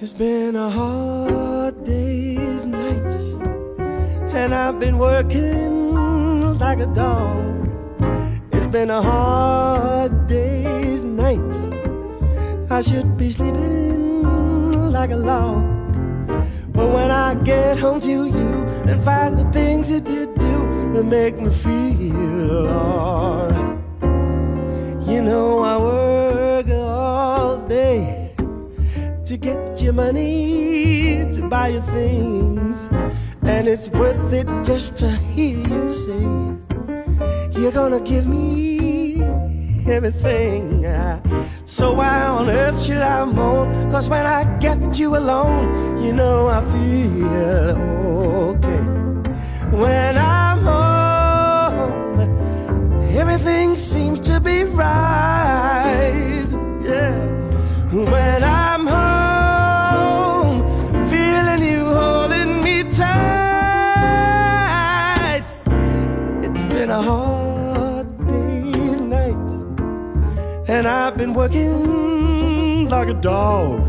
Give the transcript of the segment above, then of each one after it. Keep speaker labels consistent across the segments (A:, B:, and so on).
A: It's been a hard day's night, and I've been working like a dog. It's been a hard day's night. I should be sleeping like a log. But when I get home to you and find the things that you do that make me feel alright. You know I work to get your money to buy your things. And it's worth it just to hear you say You're gonna give me everything uh, So why on earth should I moan? Cause when I get you alone You know I feel okay When I'm home Everything seems to be right Yeah When I'm been working like a dog.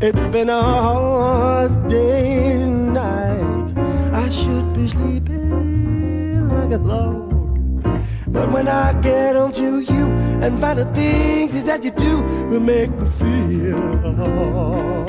A: It's been a hard day's night. I should be sleeping like a log. But when I get home to you and find the things that you do will make me feel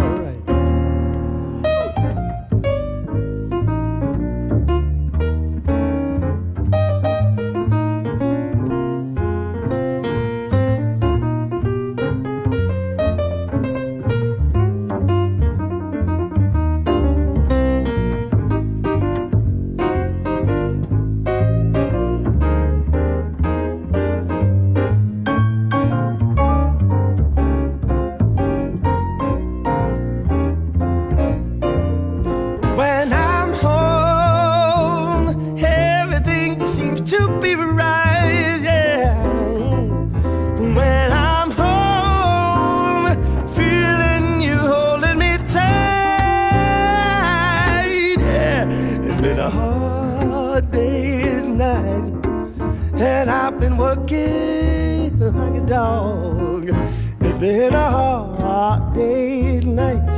A: been a hard day's night.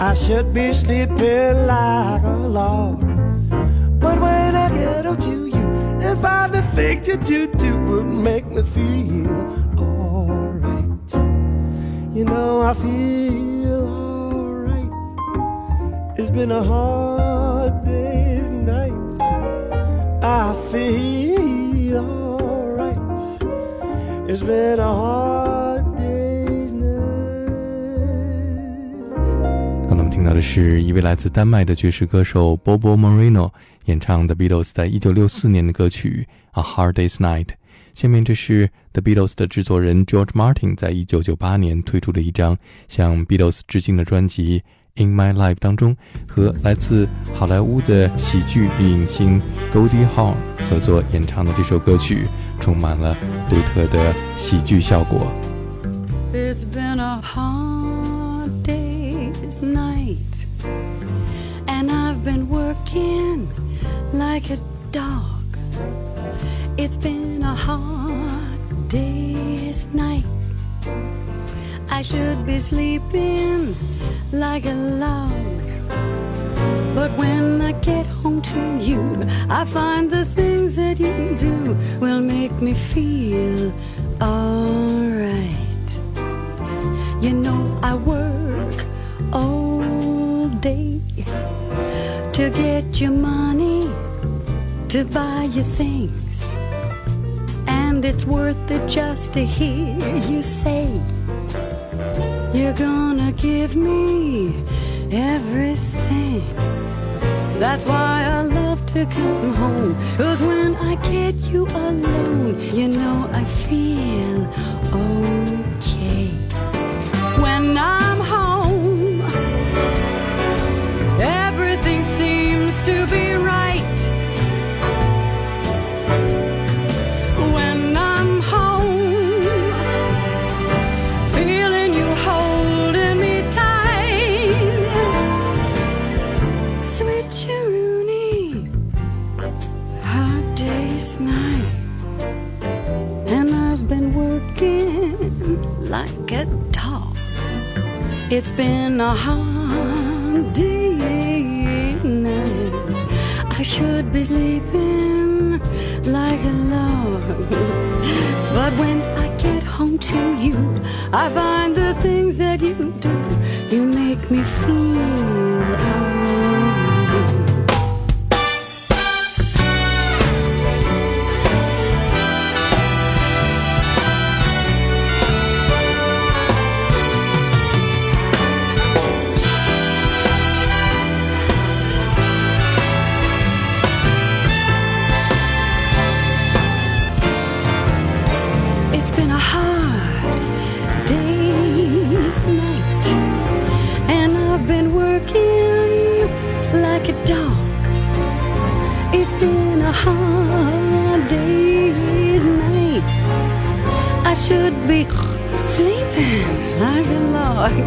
A: I should be sleeping like a log. But when I get up to you and find the things that you do would make me feel alright. You know, I feel alright. It's been a hard day's night. I feel alright. It's been a hard
B: 到的是一位来自丹麦的爵士歌手 Bobo Marino 演唱 The Beatles 在一九六四年的歌曲《A Hard Day's Night》。下面这是 The Beatles 的制作人 George Martin 在一九九八年推出的一张向 Beatles 致敬的专辑《In My Life》当中，和来自好莱坞的喜剧影星 Goldie Hawn 合作演唱的这首歌曲，充满了独特的喜剧效果。
C: It's been a like a dog. It's been a hard day's night. I should be sleeping like a log. But when I get home to you, I find the things that you do will make me feel alright. You know, I work all day to get your money to buy you things. And it's worth it just to hear you say, You're gonna give me everything. That's why I love to come home. Cause when I get you alone, you know I like a dog. It's been a hard day night. I should be sleeping like a log. But when I get home to you, I find the things that you do, you make me feel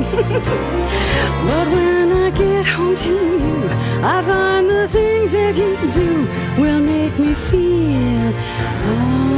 C: but when I get home to you, I find the things that you do will make me feel alright.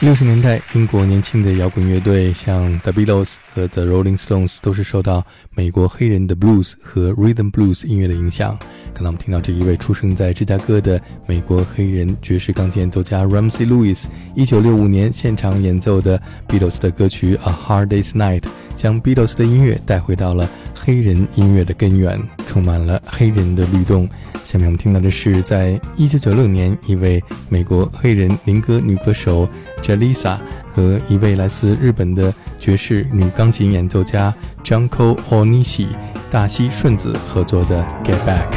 B: 六十年代，英国年轻的摇滚乐队像 The Beatles 和 The Rolling Stones 都是受到美国黑人的 blues 和 rhythm blues 音乐的影响。刚才我们听到这一位出生在芝加哥的美国黑人爵士钢琴演奏家 Ramsey Lewis，一九六五年现场演奏的 Beatles 的歌曲 A Hard Day's Night，将 Beatles 的音乐带回到了黑人音乐的根源，充满了黑人的律动。下面我们听到的是，在一九九六年，一位美国黑人民歌女歌手 Jalisa 和一位来自日本的爵士女钢琴演奏家 Junko Onishi 大西顺子合作的《Get Back》。